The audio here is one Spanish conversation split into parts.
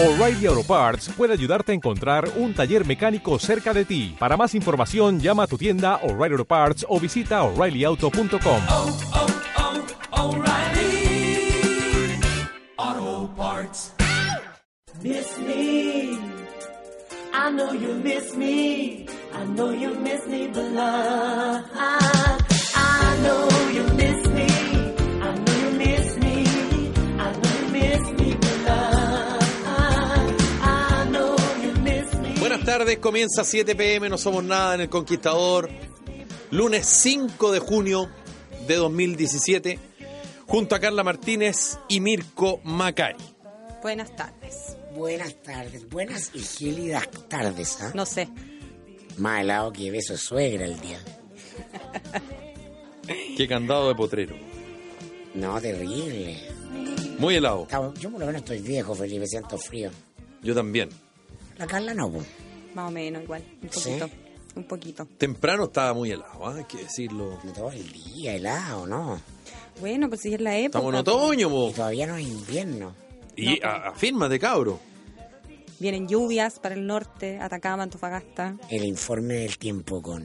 O'Reilly Auto Parts puede ayudarte a encontrar un taller mecánico cerca de ti. Para más información, llama a tu tienda O'Reilly Auto Parts o visita oreillyauto.com. oh, oh, Parts. Miss me. I know you miss me. I know you miss me, but I know you miss me. Tardes, comienza 7 pm, no somos nada en el Conquistador. Lunes 5 de junio de 2017, junto a Carla Martínez y Mirko Macari. Buenas tardes. Buenas tardes, buenas y gélidas tardes, ¿ah? No sé. Más helado que beso suegra el día. Qué candado de potrero. No, terrible. Muy helado. Yo por lo menos estoy viejo, Felipe, siento frío. Yo también. La Carla no, pues. Más o menos igual. Un ¿Sí? poquito. Un poquito. Temprano estaba muy helado, ¿ah? hay que decirlo. De todo el día helado, ¿no? Bueno, pues si es la época. Estamos en otoño, mo. Y todavía no es invierno. Y a- afírmate, cabro. Vienen lluvias para el norte, Atacama, Antofagasta. El informe del tiempo con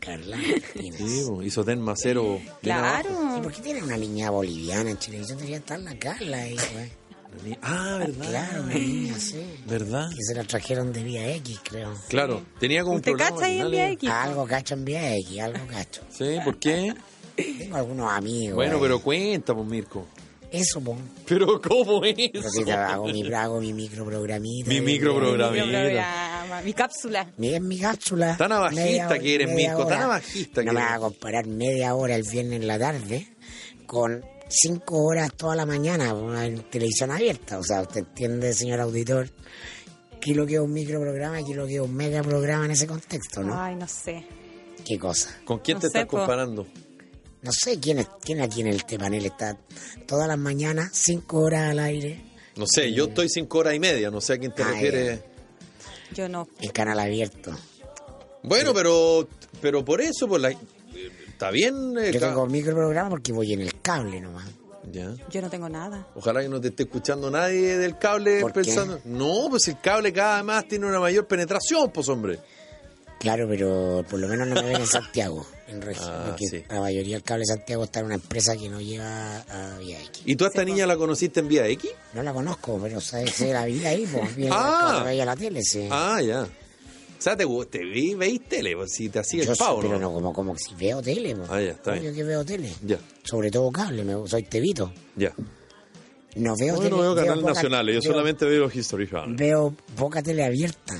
Carla. Sí, hizo ten macero. abajo. ¿Y Claro. por qué tiene una niña boliviana en televisión? Debería estar la Carla ahí, güey. Ah, ¿verdad? Claro, una niña, sí. ¿Verdad? Que se la trajeron de Vía X, creo. Claro, tenía como un ¿Usted programa cacha ahí en Vía X? Algo cacho en Vía X, algo cacho. Sí, ¿por qué? Tengo algunos amigos. Bueno, ahí. pero cuenta, pues, Mirko. Eso, po. Pero, ¿cómo es Pero hago mi, hago mi microprogramita. Mi microprograma. Mi cápsula. Mi, mi cápsula. Tan abajista que eres, Mirko, tan abajista No que me eres. vas a comparar media hora el viernes en la tarde con cinco horas toda la mañana en televisión abierta. O sea, usted entiende, señor auditor, que lo que es un microprograma y que lo que es un megaprograma en ese contexto, ¿no? Ay, no sé. ¿Qué cosa? ¿Con quién No te sé, estás po. comparando? No sé quién es, quién aquí en este panel está todas las mañanas, cinco horas al aire, No sé, yo estoy cinco horas y media, no sé a quién te Ah, refieres. Yo no. en canal abierto. Bueno, pero pero por eso, pues la, está bien. eh, Yo tengo microprograma porque voy en el cable nomás. Ya. Yo no tengo nada. Ojalá que no te esté escuchando nadie del cable ¿Por qué? pensando. No, pues el cable cada vez más tiene una mayor penetración, pues hombre. Claro, pero por lo menos no me ven en Santiago, en región, Ah, porque sí. la mayoría del cable de Santiago está en una empresa que no lleva a Vía X. ¿Y tú a esta niña la conociste en Vía X? No la conozco, pero sé, sé la vida ahí, pues bien, Ah. cuando veía la tele, sí. Ah, ya. O sea, te, te vi, veis tele, pues si te hacía Yo el sí, pavo, pero ¿no? no como, como que si veo tele, pues. Ah, ya, está bien. que veo tele. Ya, Sobre todo cable, me, soy tevito. ya. No veo Yo tele. no veo canales nacionales, yo veo- solamente veo History Channel. Veo poca tele abierta,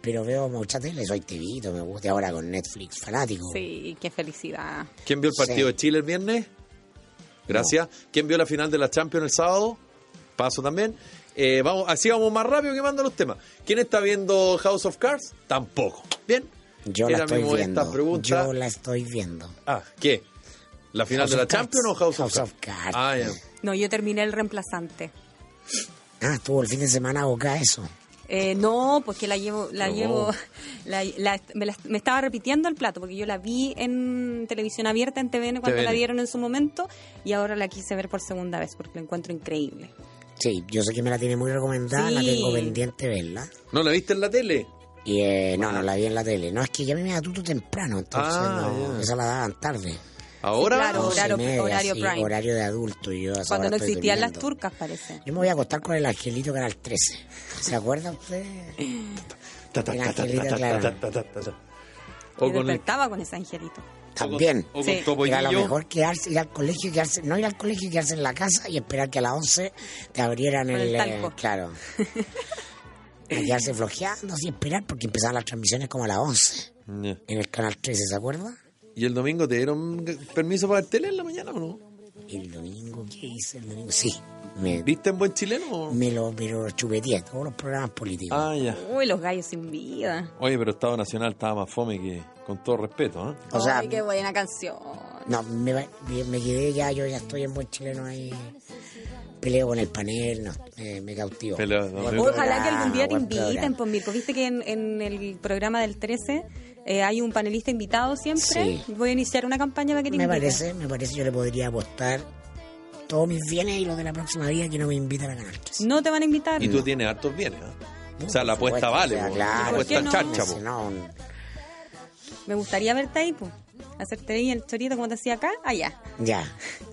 pero veo mucha tele, soy tevito, me gusta ahora con Netflix, fanático. Sí, qué felicidad. ¿Quién vio el partido Sí. de Chile el viernes? Gracias. ¿Quién vio la final de la Champions el sábado? Paso también. Eh, vamos, así vamos más rápido que mando los temas. ¿Quién está viendo House of Cards? Tampoco. Bien. Yo la estoy viendo. pregunta. Yo la estoy viendo. Ah, ¿qué? ¿La final House de la Cards. Champions o House, House of of Cards? Cards. Ah, ya. No, yo terminé el reemplazante. Ah, estuvo el fin de semana abocada a eso. Eh, no, porque la llevo, la No. llevo, la- la- me, la- me estaba repitiendo el plato, porque yo la vi en televisión abierta, en TVN, cuando TVN. la dieron en su momento, y ahora la quise ver por segunda vez, porque la encuentro increíble. Sí, yo sé que me la tiene muy recomendada, la tengo pendiente verla. ¿No la viste en la tele? Y eh, no, no la vi en la tele. No, es que ya me da tuto temprano, entonces Ah, no, esa la daban tarde. ¿Ahora? claro. Horario- media, horario sí, prime. horario de adulto. Y yo Cuando no existían las turcas, parece. Yo me voy a acostar con el angelito canal 13. ¿Se acuerda usted? Ta, ta, El angelito, claro. Y O el, despertaba con ese angelito. También. o con Sí. Topo Era lo Gillo. mejor quedarse, ir al colegio, y quedarse, no ir al colegio y quedarse en la casa y esperar que a las 11 te abrieran Con el... el eh, claro. A quedarse flojeando, así esperar, porque empezaban las transmisiones como a las 11 Ya. en el canal 13, ¿se acuerda? ¿Y el domingo te dieron permiso para ver tele en la mañana o no? El domingo, ¿qué hice el domingo? Sí, me, ¿Viste en buen chileno? me lo, me lo chupeteé, todos los programas políticos. Ah, ya. Uy, los gallos sin vida. Oye, pero Estado Nacional estaba más fome que, con todo respeto, ¿eh? o sea, Ay, qué buena canción. no, me, va- me, me quedé ya, yo ya estoy en buen chileno ahí. Peleo con el panel, no, me, me cautivo. Peleo, no, peleo. Ojalá que algún día te inviten, pues Mirko. Viste que en, en el programa del 13 eh, hay un panelista invitado siempre. Sí. Voy a iniciar una campaña para que te Me inviten. parece, me parece, yo le podría apostar todos mis bienes y los de la próxima vida que no me invitan a Canal 13. No te van a invitar. Y tú tienes hartos bienes, ¿ah? O sea, la apuesta supuesto, vale, o sea, po. claro. la ¿Por apuesta qué no? no, un- Me gustaría verte ahí, pues. Hacerte ahí el chorito como te hacía acá, allá. ya.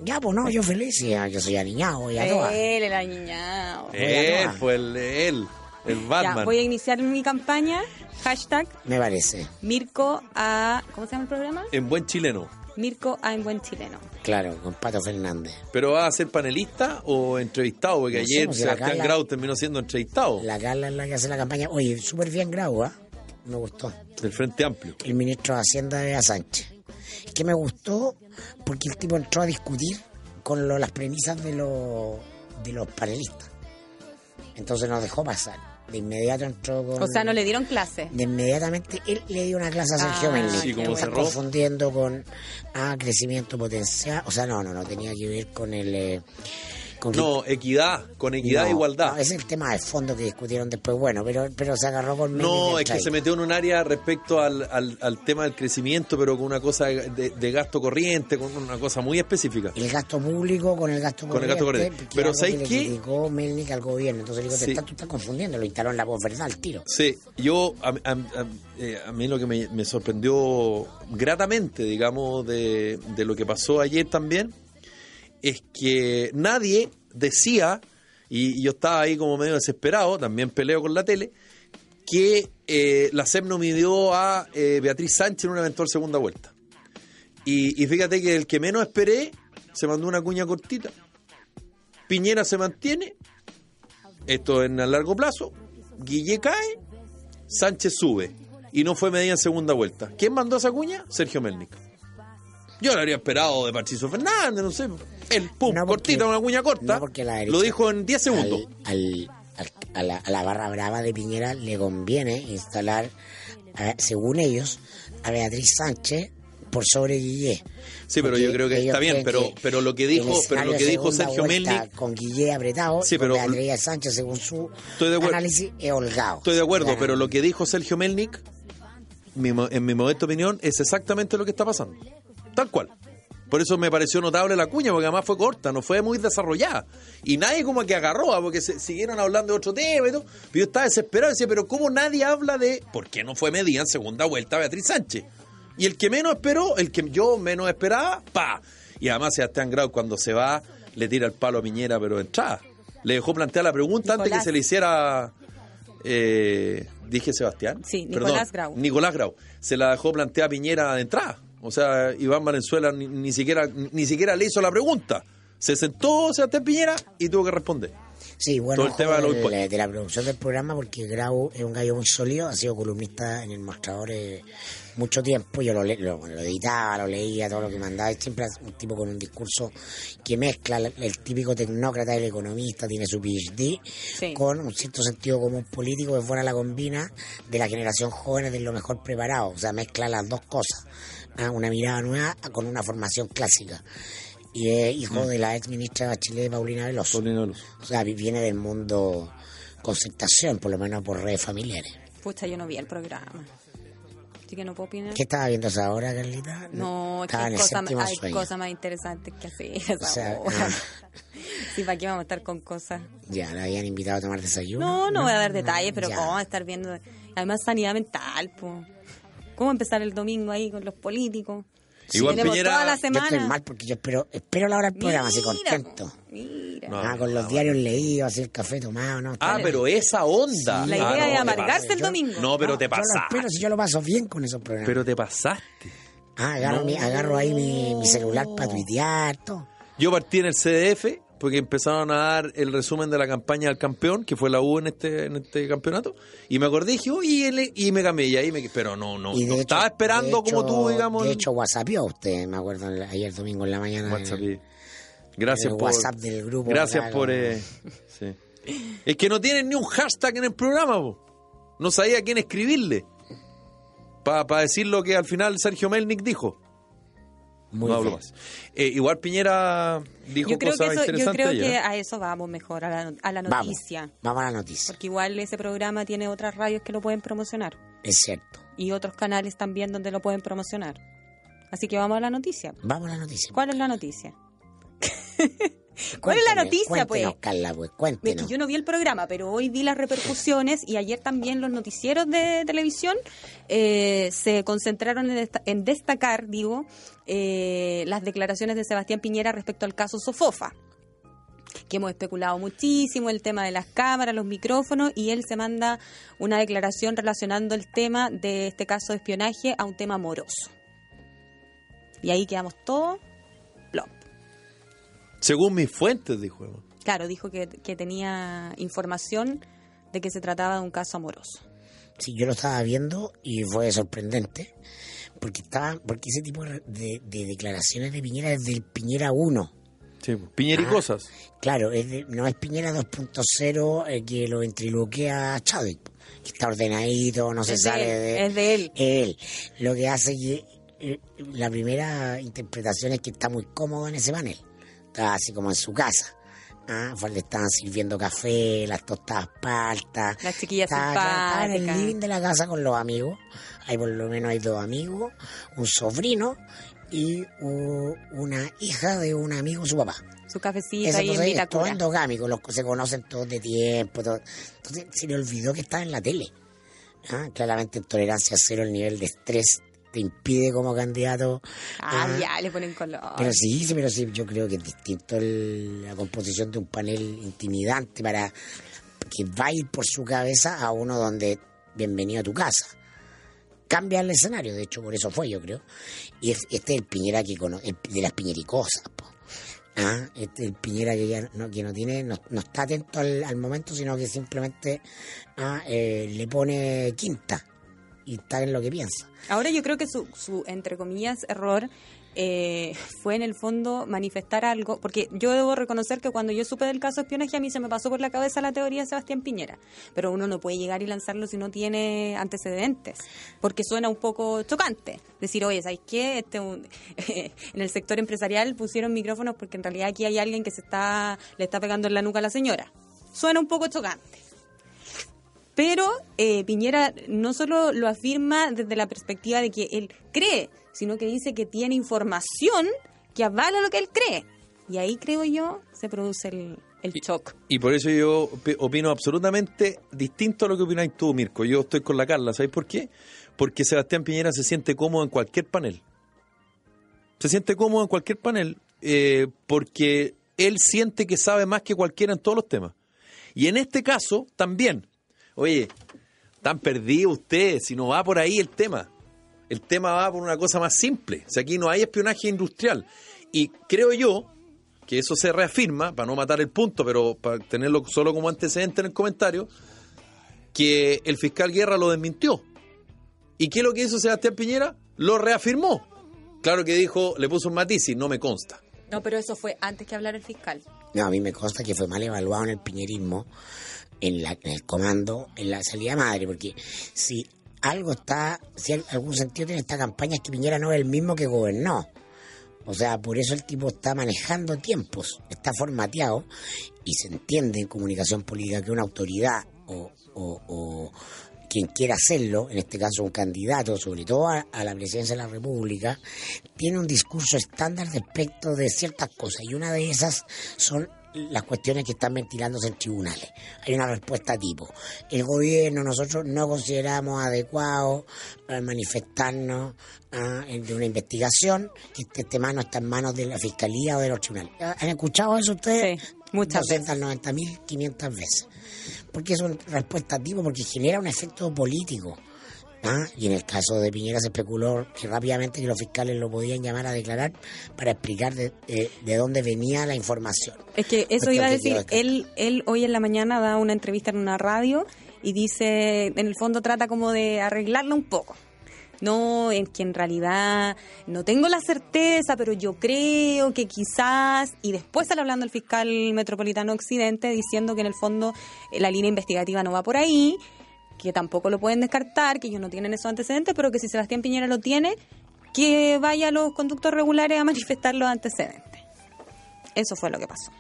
Ya, pues no, yo feliz, ya, yo soy aniñado, ya. Él, el añiñado. Él, el, él, el Ya, Batman. voy a iniciar mi campaña. Hashtag Me parece. Mirko a... ¿Cómo se llama el programa? En buen chileno. Mirko a en buen chileno. Claro, con Pato Fernández. ¿Pero va a ser panelista o entrevistado? Porque No ayer la Sebastián Grau terminó siendo entrevistado La Carla es la que hace la campaña. Oye, súper bien Grau, ¿ah? Me gustó. del Frente Amplio. El ministro de Hacienda de Sánchez. Que me gustó porque el tipo entró a discutir con lo- las premisas de, los de los panelistas. Entonces nos dejó pasar. De inmediato entró con... O sea, no le dieron clase. De inmediatamente él le dio una clase a Sergio Ah, Mendes. Sí, como cerró. confundiendo con ah, crecimiento potencial. O sea, no, no, no tenía que ver con el. eh, con No, equidad, con equidad No, e igualdad. no, es el tema de fondo que discutieron después. Bueno, pero, pero se agarró con Mendes No, es que se metió en un área respecto al, al, al tema del crecimiento, pero con una cosa de, de- gasto corriente, con una cosa muy específica. El gasto público con el gasto Con el gasto corriente. que Pero ¿sabes qué? criticó Melnik al gobierno. Entonces le digo, te Sí. estás- tú estás confundiendo, lo instaló en la posverdad al tiro. Sí, yo, a, a- a- eh, a mí lo que me, me sorprendió gratamente, digamos, de, de lo que pasó ayer también, es que nadie decía, y, yo estaba ahí como medio desesperado, también peleo con la tele, que eh, la SEP no midió a eh, Beatriz Sánchez en una eventual segunda vuelta. Y, y fíjate que el que menos esperé se mandó una cuña cortita. Piñera se mantiene, esto en a largo plazo, Guille cae, Sánchez sube y no fue medida en segunda vuelta. ¿Quién mandó esa cuña? Sergio Melnik. Yo lo habría esperado de Patricio Fernández, no sé. El pum, No, porque- cortita, una cuña corta. no, derecha- lo dijo en 10 segundos. Al, al- al- a, la, a la barra brava de Piñera le conviene instalar, eh, según ellos, a Beatriz Sánchez por sobre Guillé. Sí, pero yo creo que está bien, pero, pero lo que dijo, pero lo que dijo Sergio Melnik, Con Guillé apretado, Sí, y con pero- Beatriz Sánchez, según su Estoy de acuerdo. análisis, es holgado. estoy de acuerdo, pero lo que dijo Sergio Melnik, en mi modesta opinión, es exactamente lo que está pasando. Tal cual. Por eso me pareció notable la cuña, porque además fue corta, no fue muy desarrollada. Y nadie como que agarró, ah, porque se, siguieron hablando de otro tema y todo. Pero yo estaba desesperado y decía, pero ¿cómo nadie habla de por qué no fue medida en segunda vuelta Beatriz Sánchez? Y el que menos esperó, el que yo menos esperaba, pa. Y además Sebastián Grau cuando se va, le tira el palo a Piñera, pero de entrada. Le dejó plantear la pregunta antes que se le hiciera... eh, dije Sebastián. Sí, Perdón, Nicolás Grau. Nicolás Grau. Se la dejó plantear a Piñera de entrada. O sea, Iván Valenzuela ni, ni siquiera ni siquiera le hizo la pregunta. Se sentó Sebastián Piñera y tuvo que responder. Sí, bueno, todo el tema de impuestos. de la producción del programa, porque Grau es un gallo muy sólido, ha sido columnista en el mostrador eh, mucho tiempo, yo lo, le- lo, lo editaba, lo leía, todo lo que mandaba, y siempre es un tipo con un discurso que mezcla el, el típico tecnócrata, el economista, tiene su PhD, Sí. con un cierto sentido común político, es buena la combina de la generación joven de lo mejor preparado, o sea, mezcla las dos cosas. Una mirada nueva con una formación clásica. Y es hijo de la ex ministra de Bachelet, Paulina Veloso. O sea, vi- viene del mundo concertación, por lo menos por redes familiares. Pucha, yo no vi el programa. Así que no puedo opinar. ¿Qué estaba viendo esa hora, Carlita? No, es que estaba en hay el cosas, hay más interesantes que hacer. a esa O sea, hora. ah. Sí, ¿para qué vamos a estar con cosas? Ya, la habían invitado a tomar desayuno. No, no voy a dar detalles, pero ya. ¿cómo a estar viendo? Además, sanidad mental, pues. ¿Cómo empezar el domingo ahí con los políticos? Igual Piñera- toda la Yo semana. estoy mal porque yo espero, espero la hora del programa, así contento. Mira. No, ah, con los diarios leídos, así el café tomado, ¿no? Ah, pero esa onda. La Ah, idea no, es amargarse el domingo. No, pero No, te Yo lo espero pasaste. si yo lo paso bien con esos programas. Pero te pasaste. ah, agarro, mi, agarro ahí mi, mi celular para tuitear, todo. Yo partí en el CDF porque empezaron a dar el resumen de la campaña del campeón, que fue la U en este, en este campeonato, y me acordé y dije, y, ele- y me cambié, y ahí me pero no, no, Y de no hecho- estaba esperando como tú, digamos. De hecho, whatsappió usted, me acuerdo, ayer domingo en la mañana. el- Gracias el por WhatsApp del grupo, Gracias por eh, sí. Es que no tienen ni un hashtag en el programa, po. No sabía a quién escribirle. Para decir lo que al final Sergio Melnik dijo. Muy no hablo bien. más. Eh, igual Piñera dijo Yo creo, que cosas eso, yo interesantes creo ayer, que a eso vamos mejor, a la, a la Vamos, noticia. vamos a la noticia. Porque igual ese programa tiene otras radios que lo pueden promocionar. Es cierto. Y otros canales también donde lo pueden promocionar. Así que vamos a la noticia. Vamos a la noticia. ¿Cuál es la noticia? ¿Cuál es la noticia, pues? Carla, pues, Es cuéntenos. que yo no vi el programa, pero hoy vi las repercusiones y ayer también los noticieros de televisión eh, se concentraron en, desta- en destacar, digo, eh, las declaraciones de Sebastián Piñera respecto al caso Sofofa que hemos especulado muchísimo, el tema de las cámaras, los micrófonos, y él se manda una declaración relacionando el tema de este caso de espionaje a un tema amoroso. Y ahí quedamos todos. Según mis fuentes, dijo. Claro, dijo que, que tenía información de que se trataba de un caso amoroso. Sí, yo lo estaba viendo y fue sorprendente. Porque estaba, porque ese tipo de, de declaraciones de Piñera es del Piñera 1. Sí, pues, Piñericosas. Claro, es de- no es Piñera 2.0 eh, que lo ventriloquea a Chadwick, que está ordenadito, no se Es sale él, de es de él. él. Lo que hace que eh, la primera interpretación es que está muy cómodo en ese panel. Está así como en su casa. Ah, fue, le estaban sirviendo café, las tostadas paltas. Las chiquillas Estaba- estaba en el living de la casa con los amigos. Ahí por lo menos hay dos amigos, un sobrino y una hija de un amigo, su papá. Su cafecito Esa ahí en cosa es todo endogámico, los se conocen todos de tiempo. todo. Entonces se le olvidó que estaba en la tele. Ah, Claramente en tolerancia cero, el nivel de estrés te impide como candidato. Ah, ya, le ponen color. Pero sí, pero sí, yo creo que es distinto el- la composición de un panel intimidante para que va a ir por su cabeza a uno donde bienvenido a tu casa. Cambia el escenario, de hecho, por eso fue, yo creo. Y es- este es el Piñera que cono- el de las piñericosas, po. Ah, este es el Piñera que ya no, que no tiene, no, no está atento al, al momento, sino que simplemente ah, eh, le pone quinta y está en lo que piensa. Ahora yo creo que su, su entre comillas, error eh, fue en el fondo manifestar algo, porque yo debo reconocer que cuando yo supe del caso de espionaje a mí se me pasó por la cabeza la teoría de Sebastián Piñera, pero uno no puede llegar y lanzarlo si no tiene antecedentes, porque suena un poco chocante. Decir, oye, ¿sabes qué? Este, un- en el sector empresarial pusieron micrófonos porque en realidad aquí hay alguien que se está le está pegando en la nuca a la señora. Suena un poco chocante. Pero eh, Piñera no solo lo afirma desde la perspectiva de que él cree, sino que dice que tiene información que avala lo que él cree. Y ahí creo yo se produce el, el shock. Y por eso yo opi- opino absolutamente distinto a lo que opináis tú, Mirko. Yo estoy con la Carla, ¿sabéis por qué? Porque Sebastián Piñera se siente cómodo en cualquier panel. Se siente cómodo en cualquier panel eh, porque él siente que sabe más que cualquiera en todos los temas. Y en este caso también. Oye, están perdidos ustedes, si no va por ahí el tema. El tema va por una cosa más simple. O sea, aquí no hay espionaje industrial. Y creo yo que eso se reafirma, para no matar el punto, pero para tenerlo solo como antecedente en el comentario, que el fiscal Guerra lo desmintió. ¿Y qué es lo que hizo Sebastián Piñera? Lo reafirmó. Claro que dijo, le puso un matiz y no me consta. No, pero eso fue antes que hablar el fiscal. No, a mí me consta que fue mal evaluado en el piñerismo, en, la, en el comando, en la salida madre, porque si algo está, si al- algún sentido tiene esta campaña es que Piñera no es el mismo que gobernó. O sea, por eso el tipo está manejando tiempos, está formateado y se entiende en comunicación política que una autoridad o, o- o quien quiera hacerlo, en este caso un candidato, sobre todo a, a la presidencia de la República, tiene un discurso estándar respecto de ciertas cosas y una de esas son las cuestiones que están ventilándose en tribunales. Hay una respuesta tipo. El gobierno, nosotros no consideramos adecuado eh, manifestarnos ah, en- de una investigación que este, este mano está en manos de la fiscalía o de los tribunales. ¿Han escuchado eso ustedes? Sí, muchas 290.500 veces. Porque es una respuesta tipo, porque genera un efecto político. ¿Ah? Y en el caso de Piñera se especuló que rápidamente que los fiscales lo podían llamar a declarar para explicar de, de- de dónde venía la información. Es que eso iba a decir, él, él hoy en la mañana da una entrevista en una radio y dice, en el fondo trata como de arreglarlo un poco. No, en que en realidad no tengo la certeza, pero yo creo que quizás, y después sale hablando el fiscal metropolitano occidente diciendo que en el fondo eh, la línea investigativa no va por ahí, que tampoco lo pueden descartar, que ellos no tienen esos antecedentes, pero que si Sebastián Piñera lo tiene, que vaya a los conductos regulares a manifestar los antecedentes. Eso fue lo que pasó.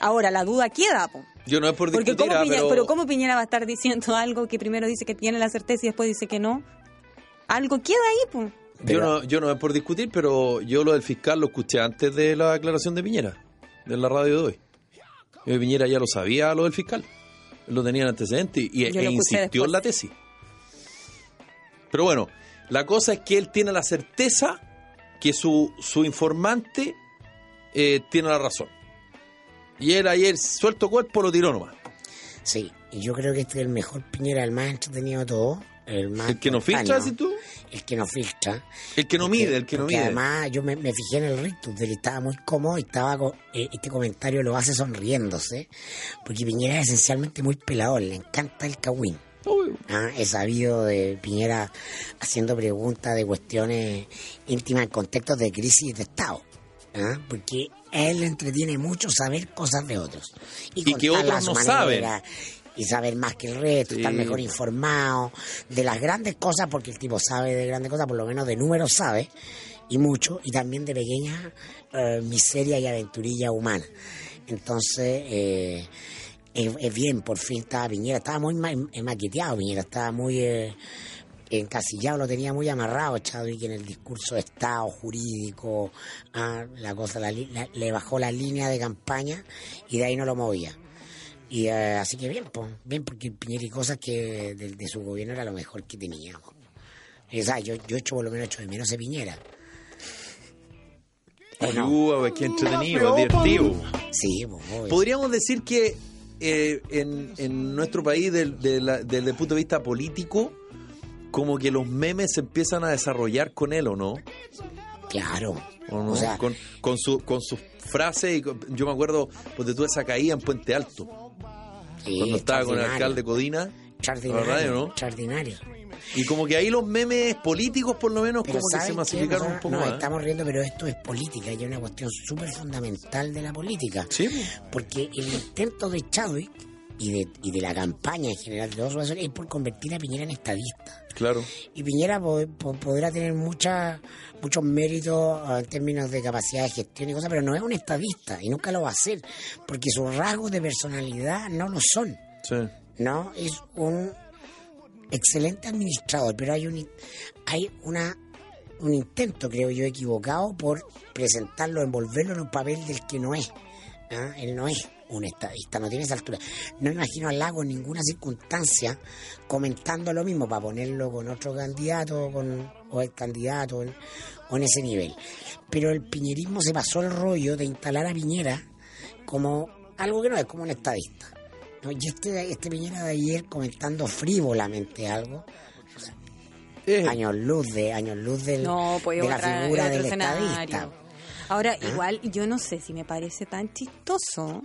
Ahora, la duda queda, po. Yo no es por Porque discutir, ¿cómo ah, Piñera, pero, pero... ¿cómo Piñera va a estar diciendo algo que primero dice que tiene la certeza y después dice que no? Algo queda ahí, pues. yo, no, yo no es por discutir, pero yo lo del fiscal lo escuché antes de la declaración de Piñera. de la radio de hoy. Eh, Piñera ya lo sabía lo del fiscal. Él lo tenía en antecedente y, e insistió en la tesis. Pero bueno, la cosa es que él tiene la certeza que su, su informante eh, tiene la razón. Y él ayer, suelto cuerpo, lo tiró nomás. Sí, y yo creo que este es el mejor Piñera, el más entretenido de todo. El, más El que no filtra, tú. El que no filtra. El que no Porque- mide, el que no mide. además yo me, me fijé en el rictus de él, estaba muy cómodo y estaba con- eh, este comentario lo hace sonriéndose, porque Piñera es esencialmente muy pelador, le encanta el cagüín. Ah, he sabido de Piñera haciendo preguntas de cuestiones íntimas en contextos de crisis de Estado. ¿ah? Porque a él le entretiene mucho saber cosas de otros. Y que otros no manera, Y saber más que el resto, Sí. estar mejor informado de las grandes cosas, porque el tipo sabe de grandes cosas, por lo menos de números sabe, y mucho, y también de pequeñas eh, miserias y aventurillas humanas. Entonces, eh, es, es bien, por fin estaba Piñera, estaba muy ma- eh, maqueteado Piñera, estaba muy eh, encasillado, lo tenía muy amarrado Chadwick en el discurso de Estado jurídico, ah, la cosa, la- le bajó la línea de campaña y de ahí no lo movía. Y eh, así que bien, pues, bien, porque Piñera y cosas que de, de su gobierno era lo mejor que tenía. po. O sea, yo, yo echo por lo menos echo de menos a Piñera. ¿O no? Uh, pues, qué entretenido, divertido. Sí, pues. Podríamos decir que eh, en, en nuestro país, del- de la- desde el punto de vista político, como que los memes se empiezan a desarrollar con él, ¿o no? Claro. ¿O no? O sea, con, con, su, con sus frases, y con- yo me acuerdo, pues de toda esa caída en Puente Alto, sí, cuando estaba con el alcalde Codina, Extraordinario, ¿no? extraordinario. y como que ahí los memes políticos, por lo menos, Pero como que se masificaron un poco nos más. estamos riendo, pero esto es política y es una cuestión súper fundamental de la política. Sí. Porque el intento de Chadwick y de, y de la campaña en general de los es por convertir a Piñera en estadista. Claro. Y Piñera po- po- podrá tener mucha, muchos méritos en términos de capacidad de gestión y cosas, pero no es un estadista y nunca lo va a ser, porque sus rasgos de personalidad no lo son. Sí. ¿no? Es un excelente administrador, pero hay un hay una un intento, creo yo, equivocado por presentarlo, envolverlo en un papel del que no es. ¿ah? Él no es un estadista, no tiene esa altura. No imagino a Lago en ninguna circunstancia comentando lo mismo para ponerlo con otro candidato con, o el candidato en- o en ese nivel. Pero el piñerismo se pasó el rollo de instalar a Piñera como algo que no es, como un estadista. ¿no? Y este, este Piñera de ayer comentando frívolamente algo, Eh, años luz de años luz del, No, pues de la otra- figura otro del escenario. estadista. Ahora, igual, yo no sé si me parece tan chistoso,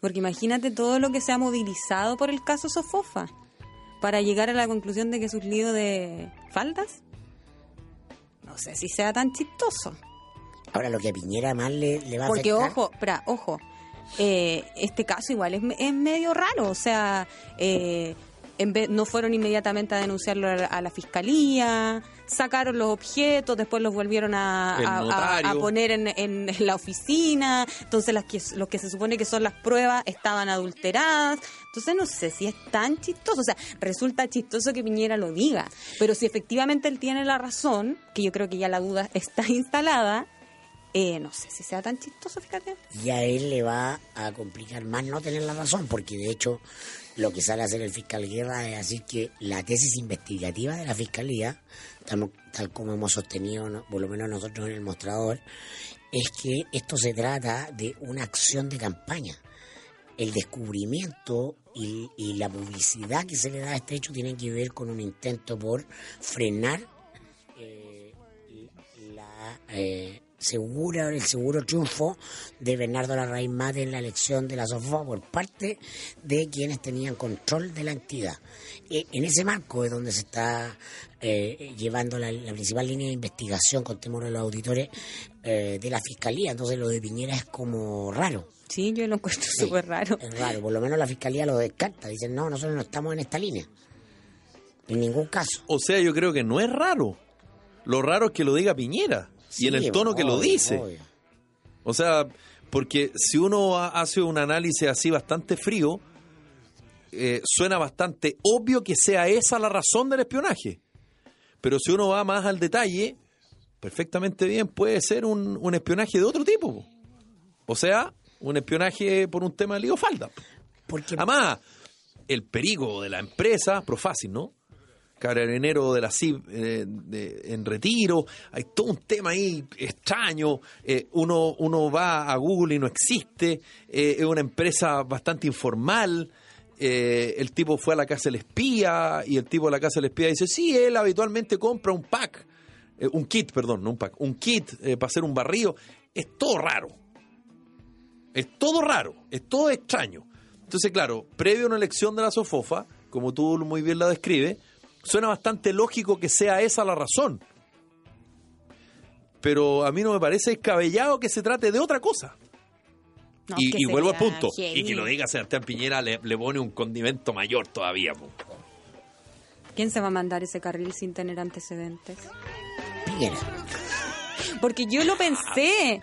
porque imagínate todo lo que se ha movilizado por el caso Sofofa para llegar a la conclusión de que es un lío de faldas. No sé si sea tan chistoso. Ahora lo que a Piñera más le, le va a Porque, ojo, espera, ojo, eh, este caso igual es, es medio raro, o sea, eh, en vez, no fueron inmediatamente a denunciarlo a la, a la fiscalía, sacaron los objetos, después los volvieron a, El a- a- notario. a poner en, en la oficina, entonces las que, lo que se supone que son las pruebas estaban adulteradas, entonces no sé si es tan chistoso, o sea, resulta chistoso que Piñera lo diga, pero si efectivamente él tiene la razón, que yo creo que ya la duda está instalada, eh, no sé si sea tan chistoso, fíjate. y a él le va a complicar más no tener la razón, porque de hecho lo que sale a hacer el fiscal Guerra es decir que la tesis investigativa de la fiscalía, tal, como hemos sostenido, por lo menos nosotros en el mostrador, es que esto se trata de una acción de campaña. El descubrimiento y, y la publicidad que se le da a este hecho tienen que ver con un intento por frenar eh, la eh, segura, el seguro triunfo de Bernardo Larraín Mate en la elección de la SOFOA por parte de quienes tenían control de la entidad. E- En ese marco es donde se está eh, llevando la, la principal línea de investigación con temor a los auditores eh, de la Fiscalía. Entonces lo de Piñera es como raro. Sí, yo lo encuentro Sí, súper raro. Es raro, por lo menos la Fiscalía lo descarta. Dicen, no, nosotros no estamos en esta línea. En ningún caso. O sea, yo creo que no es raro. Lo raro es que lo diga Piñera. Y en el tono que lo dice. obvio. O sea, porque si uno ha- hace un análisis así bastante frío, eh, suena bastante obvio que sea esa la razón del espionaje. Pero si uno va más al detalle, perfectamente bien puede ser un, un espionaje de otro tipo. po. O sea, un espionaje por un tema de lío falda. Porque Además, el perigo de la empresa, Profácil, ¿no? Carabinero de la CIB eh, en retiro, hay todo un tema ahí extraño, eh, uno, uno va a Google y no existe, eh, es una empresa bastante informal, el tipo fue a la casa del espía y el tipo de la casa del espía dice, sí, él habitualmente compra un pack, un kit, perdón, no un pack, un kit para hacer un barrio, es todo raro. Es todo raro, es todo extraño. Entonces, claro, previo a una elección de la Sofofa, como tú muy bien la describes, suena bastante lógico que sea esa la razón. Pero a mí no me parece descabellado que se trate de otra cosa. No, y vuelvo al punto. Y que lo diga Sebastián Piñera le, le pone un condimento mayor todavía. po. ¿Quién se va a mandar ese carril sin tener antecedentes? Piñera. Porque yo lo pensé.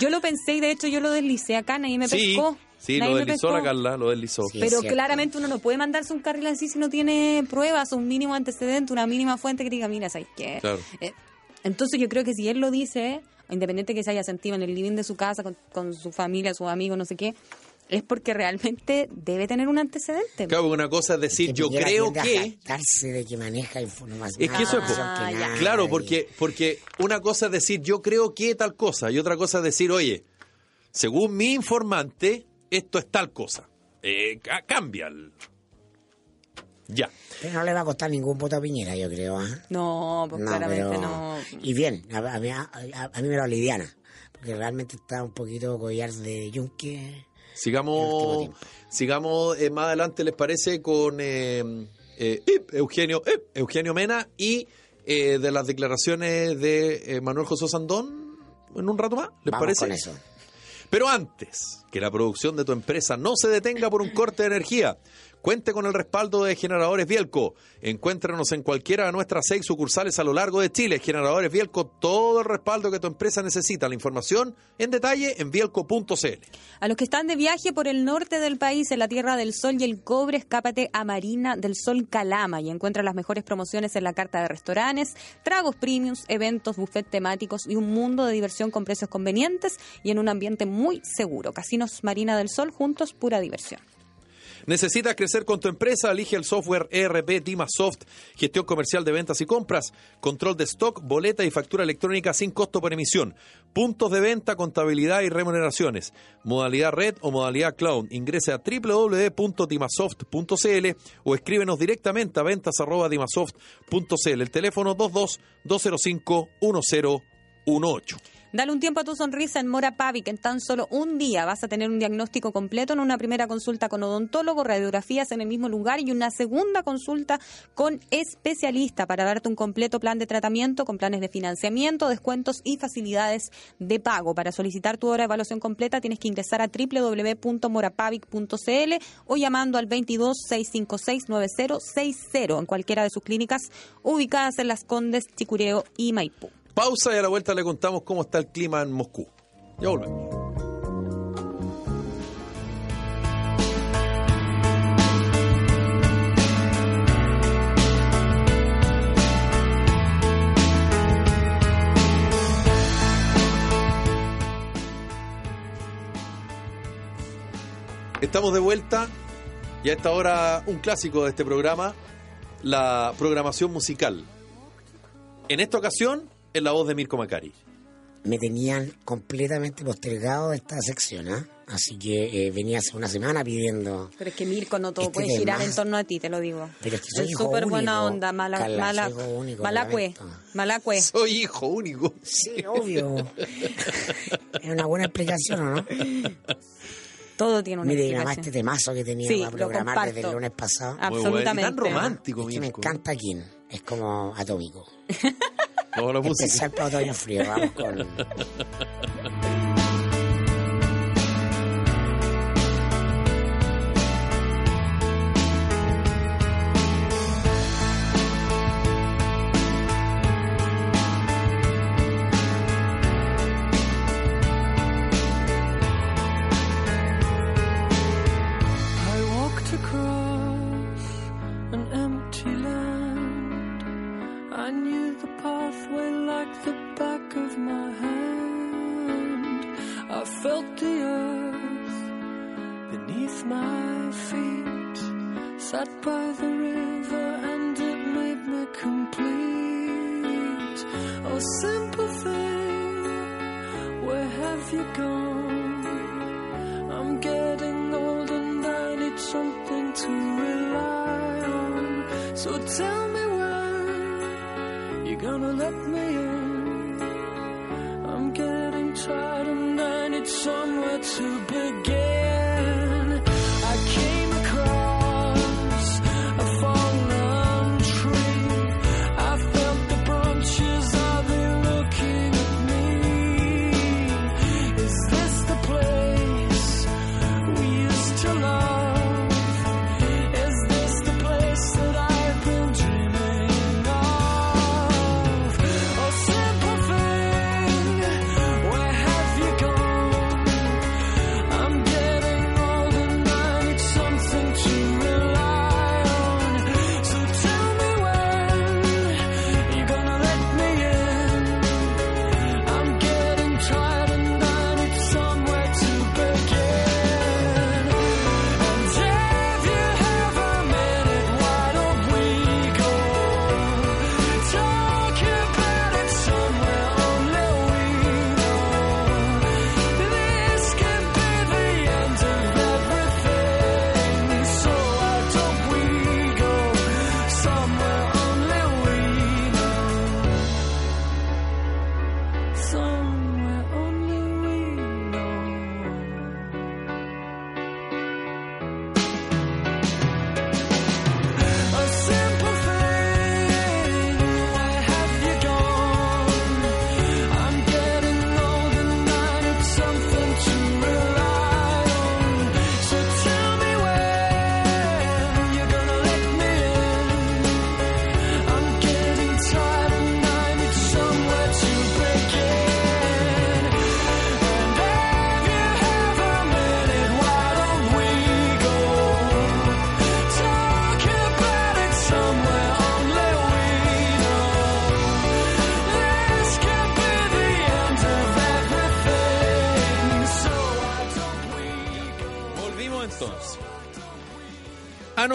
Yo lo pensé y de hecho yo lo deslicé acá, nadie me Sí, pescó. sí, Nadie lo me deslizó la Carla, lo deslizó. Sí. Pero claramente uno no puede mandarse un carril así si no tiene pruebas, un mínimo antecedente, una mínima fuente que diga, mira, ¿sabes qué? Claro. Eh, entonces yo creo que si él lo dice, independiente que se haya sentido en el living de su casa, con, con su familia, sus amigos, no sé qué, es porque realmente debe tener un antecedente. Claro, porque una cosa es decir, Que yo creo que... de que maneja información. Es que eso es po- información que Ah, Claro, porque, porque una cosa es decir, yo creo que tal cosa, y otra cosa es decir, oye, según mi informante, esto es tal cosa. Eh, ca- cambia. el- Ya. Pero no le va a costar ningún voto a Piñera, yo creo. ¿ah? No, pues No, claramente pero- no. Y bien, a, a mí, a- a- a mí me lo aliviana. Porque realmente está un poquito collar de yunque. Sigamos, sigamos eh, más adelante, ¿les parece? Con eh, eh, Eugenio, Eugenio Mena y eh, de las declaraciones de eh, Manuel José Sandón en un rato más, ¿les Vamos parece? con eso. Pero antes que la producción de tu empresa no se detenga por un corte de energía, cuente con el respaldo de Generadores Bielco. Encuéntranos en cualquiera de nuestras seis sucursales a lo largo de Chile. Generadores Bielco, todo el respaldo que tu empresa necesita. La información en detalle en bielco.cl. A los que están de viaje por el norte del país, en la Tierra del Sol y el Cobre, escápate a Marina del Sol Calama y encuentra las mejores promociones en la carta de restaurantes, tragos premiums, eventos, buffet temáticos y un mundo de diversión con precios convenientes y en un ambiente muy seguro. Casinos Marina del Sol, juntos, pura diversión. ¿Necesitas crecer con tu empresa? Elige el software ERP Dimasoft, gestión comercial de ventas y compras, control de stock, boleta y factura electrónica sin costo por emisión, puntos de venta, contabilidad y remuneraciones, modalidad red o modalidad cloud. Ingrese a www.dimasoft.cl o escríbenos directamente a ventas.dimasoft.cl. El teléfono 22 205 1018. Dale un tiempo a tu sonrisa en Mora Pavic. En tan solo un día vas a tener un diagnóstico completo en una primera consulta con odontólogo, radiografías en el mismo lugar y una segunda consulta con especialista para darte un completo plan de tratamiento con planes de financiamiento, descuentos y facilidades de pago. Para solicitar tu hora de evaluación completa tienes que ingresar a www.morapavic.cl o llamando al 22 656 9060 en cualquiera de sus clínicas ubicadas en Las Condes, Chicureo y Maipú. Pausa y a la vuelta le contamos cómo está el clima en Moscú. Ya volvemos. Estamos de vuelta y a esta hora un clásico de este programa, la programación musical. En esta ocasión, en la voz de Mirko Macari. Me tenían completamente postergado esta sección, ¿ah? Así que eh, venía hace una semana pidiendo. Pero es que Mirko no todo Este puede tema- girar en torno a ti, te lo digo. Pero es que soy hijo súper buena onda, mala, Carla, mala, soy hijo único, malacue, malacue. Soy hijo único. Sí, obvio. es una buena explicación, ¿o no? Todo tiene una Mire, explicación. este temazo que tenía Sí, para lo programar desde el lunes pasado. Muy bueno. Absolutamente. Tan romántico, es que me Mirko. encanta King. Es como atómico. No, la música. Especial para otoño frío. Vamos con. To begin.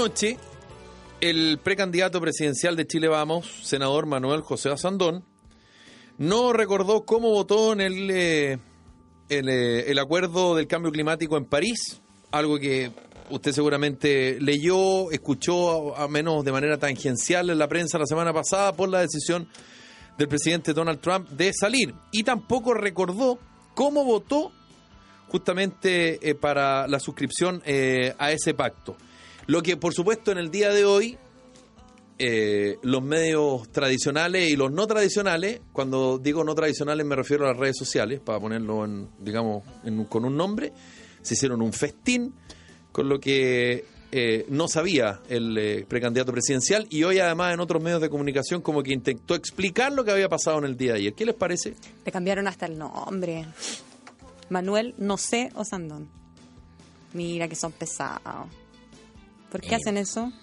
Anoche, el precandidato presidencial de Chile Vamos, senador Manuel José Asandón, no recordó cómo votó en el, eh, eh, el acuerdo del cambio climático en París, algo que usted seguramente leyó, escuchó a menos de manera tangencial en la prensa la semana pasada por la decisión del presidente Donald Trump de salir. Y tampoco recordó cómo votó justamente eh, para la suscripción a ese pacto. Lo que, por supuesto, en el día de hoy, eh, los medios tradicionales y los no tradicionales, cuando digo no tradicionales me refiero a las redes sociales, para ponerlo, en, digamos, en con un nombre, se hicieron un festín con lo que eh, no sabía el eh, precandidato presidencial y hoy además en otros medios de comunicación como que intentó explicar lo que había pasado en el día de ayer. ¿Qué les parece? Le cambiaron hasta el nombre. Manuel No sé Osandón. Mira que son pesados. ¿Por qué Eh. hacen eso?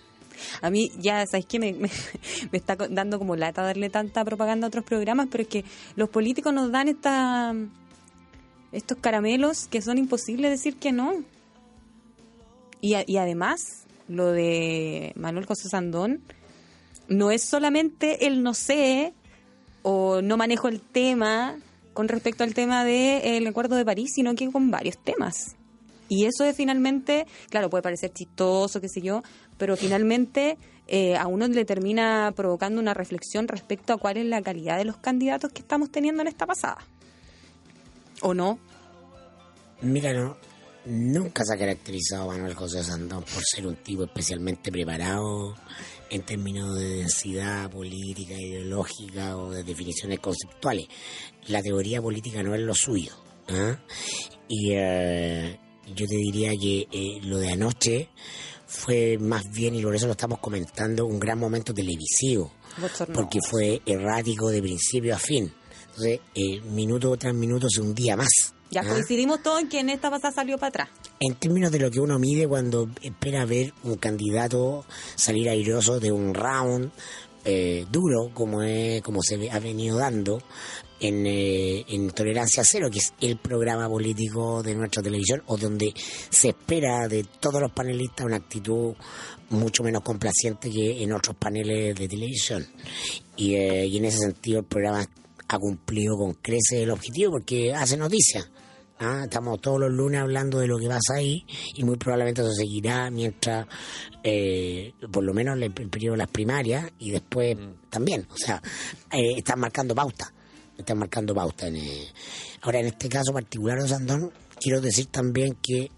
A mí ya, ¿sabes qué? Me, me- me está dando como lata darle tanta propaganda a otros programas, pero es que los políticos nos dan esta, estos caramelos que son imposibles decir que no. Y, además, lo de Manuel José Sandón no es solamente el no sé o no manejo el tema con respecto al tema del acuerdo de París, sino que con varios temas. Y eso es finalmente, claro, puede parecer chistoso, qué sé yo, pero finalmente eh, a uno le termina provocando una reflexión respecto a cuál es la calidad de los candidatos que estamos teniendo en esta pasada. ¿O no? Mira, no, nunca se ha caracterizado Manuel José Sandón por ser un tipo especialmente preparado en términos de densidad política, ideológica o de definiciones conceptuales. La teoría política no es lo suyo. ¿ah? Y eh, yo te diría que eh, lo de anoche fue más bien, y por eso lo estamos comentando, un gran momento televisivo porque fue errático de principio a fin. Entonces, eh, minuto tras minuto se hundía más. Ya ¿ah? coincidimos todos en que en esta pasada salió para atrás. En términos de lo que uno mide cuando espera ver un candidato salir airoso de un round eh, duro como es, como se ha venido dando en, eh, en Tolerancia Cero, que es el programa político de nuestra televisión, o donde se espera de todos los panelistas una actitud mucho menos complaciente que en otros paneles de televisión. Y, eh, y en ese sentido el programa ha cumplido con creces el objetivo porque hace noticias. Ah, estamos todos los lunes hablando de lo que pasa ahí y muy probablemente eso seguirá mientras, eh, por lo menos el, el periodo de las primarias y después también. O sea, eh, están marcando pauta. Están marcando pauta. En, eh, Ahora, en este caso particular de Osandón, quiero decir también que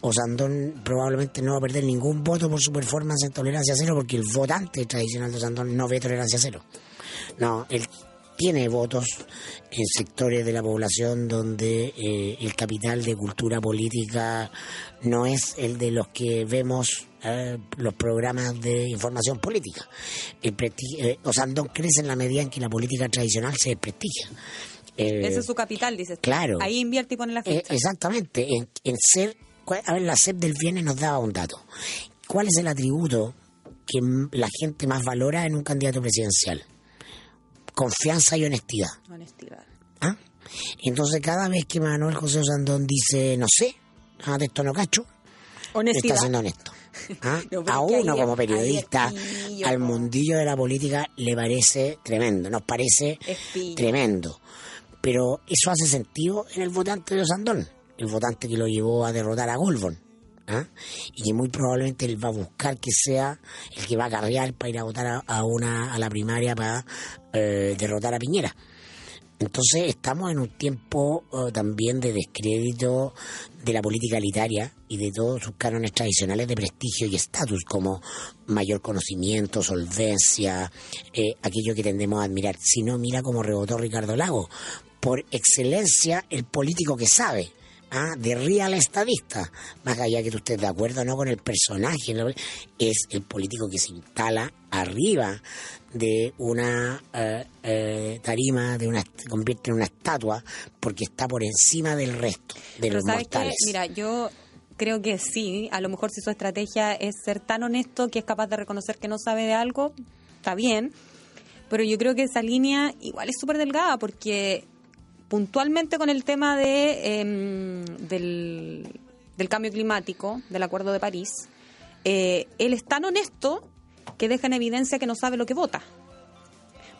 Osandón probablemente no va a perder ningún voto por su performance en tolerancia cero porque el votante tradicional de Osandón no ve tolerancia cero. No, él tiene votos en sectores de la población donde eh, el capital de cultura política no es el de los que vemos eh, los programas de información política. El eh, Osandón crece en la medida en que la política tradicional se desprestigia. Eh, Ese es su capital, dices. claro. Ahí invierte y pone la ficha. exactamente, en, en ser, a ver, la SEP del viernes nos daba un dato. ¿Cuál es el atributo que la gente más valora en un candidato presidencial? Confianza y honestidad. Honestidad. ¿ah? Entonces, cada vez que Manuel José Osandón dice, no sé, ah, de esto no cacho, está Honestidad. siendo honesto. ¿ah? No, a uno como periodista, al mundillo de la política le parece tremendo, nos parece tremendo. Pero eso hace sentido en el votante de Osandón, el votante que lo llevó a derrotar a Golbon. ¿Ah? Y que muy probablemente él va a buscar que sea el que va a carrear para ir a votar a, a una a la primaria para eh, derrotar a Piñera. Entonces estamos en un tiempo eh, también de descrédito de la política elitaria y de todos sus cánones tradicionales de prestigio y estatus, como mayor conocimiento, solvencia, eh, aquello que tendemos a admirar. Si no, mira cómo rebotó Ricardo Lago. Por excelencia, el político que sabe. ¿Ah? de real estadista, más allá que tú estés de acuerdo no con el personaje, ¿no? es el político que se instala arriba de una eh, eh, tarima, de una se convierte en una estatua, porque está por encima del resto de Pero los ¿sabes qué? mortales. Mira, yo creo que sí. A lo mejor si su estrategia es ser tan honesto que es capaz de reconocer que no sabe de algo, está bien. Pero yo creo que esa línea igual es súper delgada porque puntualmente con el tema de em, del, del cambio climático, del Acuerdo de París, eh, él es tan honesto que deja en evidencia que no sabe lo que vota.